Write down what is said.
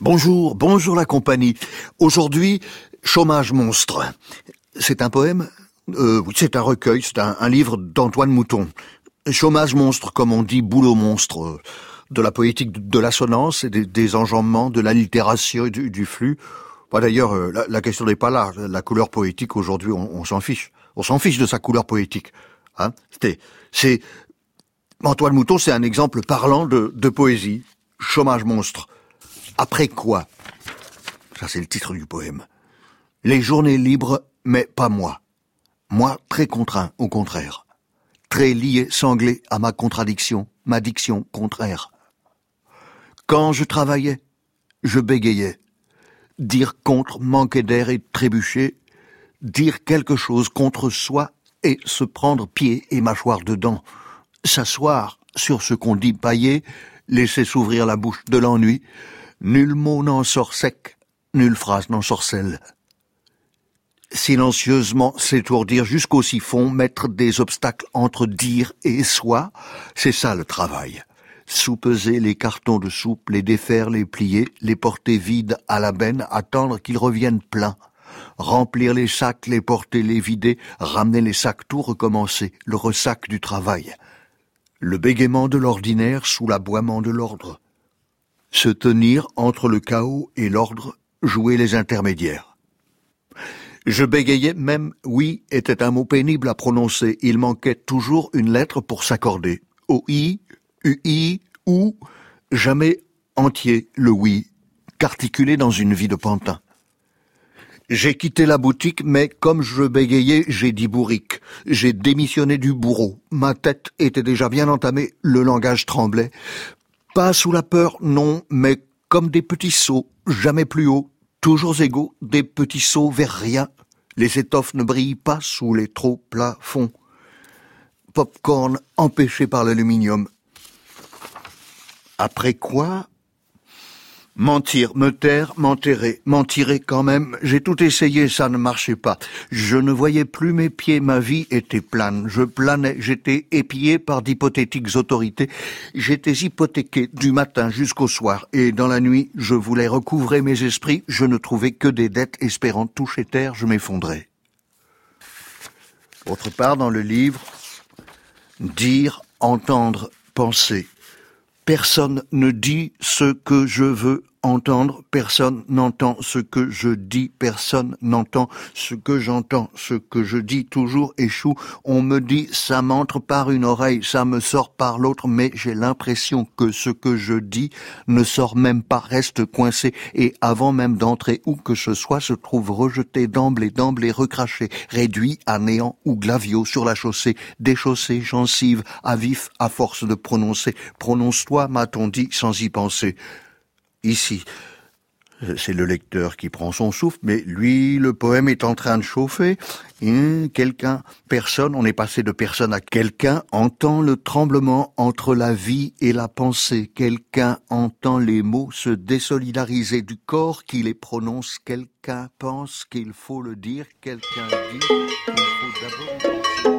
Bonjour, bonjour la compagnie. Aujourd'hui, Chômage monstre. C'est un poème? Euh, c'est un recueil, c'est un, livre d'Antoine Mouton. Chômage monstre, comme on dit, boulot monstre. De la poétique de l'assonance et des, enjambements, de l'allitération et du, flux. D'ailleurs, euh, la, question n'est pas là. La couleur poétique, aujourd'hui, on, s'en fiche. On s'en fiche de sa couleur poétique. Hein c'est Antoine Mouton, c'est un exemple parlant de, de poésie. Chômage monstre. Après quoi? Ça, c'est le titre du poème. Les journées libres, mais pas moi. Moi, très contraint, au contraire. Très lié, sanglé à ma contradiction, ma diction contraire. Quand je travaillais, je bégayais. Dire contre manquer d'air et trébucher. Dire quelque chose contre soi et se prendre pied et mâchoire dedans. S'asseoir sur ce qu'on dit paillé, laisser s'ouvrir la bouche de l'ennui. Nul mot n'en sort sec, nulle phrase n'en sorcelle silencieusement s'étourdir jusqu'au siphon, mettre des obstacles entre dire et soi, c'est ça le travail. Soupeser les cartons de soupe, les défaire, les plier, les porter vides à la benne, attendre qu'ils reviennent pleins. Remplir les sacs, les porter, les vider, ramener les sacs, tout recommencer, le ressac du travail. Le bégaiement de l'ordinaire sous l'aboiement de l'ordre. Se tenir entre le chaos et l'ordre, jouer les intermédiaires. Je bégayais même oui était un mot pénible à prononcer. Il manquait toujours une lettre pour s'accorder. O-I, U-I, ou, jamais entier le oui, qu'articulé dans une vie de pantin. J'ai quitté la boutique, mais comme je bégayais, j'ai dit bourrique. J'ai démissionné du bourreau. Ma tête était déjà bien entamée, le langage tremblait. Pas sous la peur, non, mais comme des petits sauts, jamais plus haut, toujours égaux, des petits sauts vers rien. Les étoffes ne brillent pas sous les trop plats fonds. Popcorn empêché par l'aluminium. Après quoi Mentir, me taire, m'enterrer, mentirer quand même. J'ai tout essayé, ça ne marchait pas. Je ne voyais plus mes pieds, ma vie était plane. Je planais, j'étais épié par d'hypothétiques autorités. J'étais hypothéqué du matin jusqu'au soir. Et dans la nuit, je voulais recouvrer mes esprits. Je ne trouvais que des dettes espérant toucher terre, je m'effondrais. Autre part dans le livre, dire, entendre, penser. Personne ne dit ce que je veux entendre, personne n'entend ce que je dis, personne n'entend ce que j'entends, ce que je dis toujours échoue. On me dit ça m'entre par une oreille, ça me sort par l'autre, mais j'ai l'impression que ce que je dis ne sort même pas, reste coincé, et avant même d'entrer où que ce soit, se trouve rejeté d'emblée, d'emblée recraché, réduit à néant ou glavio sur la chaussée, déchaussé, gencive, à vif, à force de prononcer. Prononce-toi, m'a-t-on dit, sans y penser ici. C'est le lecteur qui prend son souffle, mais lui, le poème est en train de chauffer. Quelqu'un, personne, on est passé de personne à quelqu'un, entend le tremblement entre la vie et la pensée. Quelqu'un entend les mots se désolidariser du corps qui les prononce. Quelqu'un pense qu'il faut le dire. Quelqu'un dit qu'il faut d'abord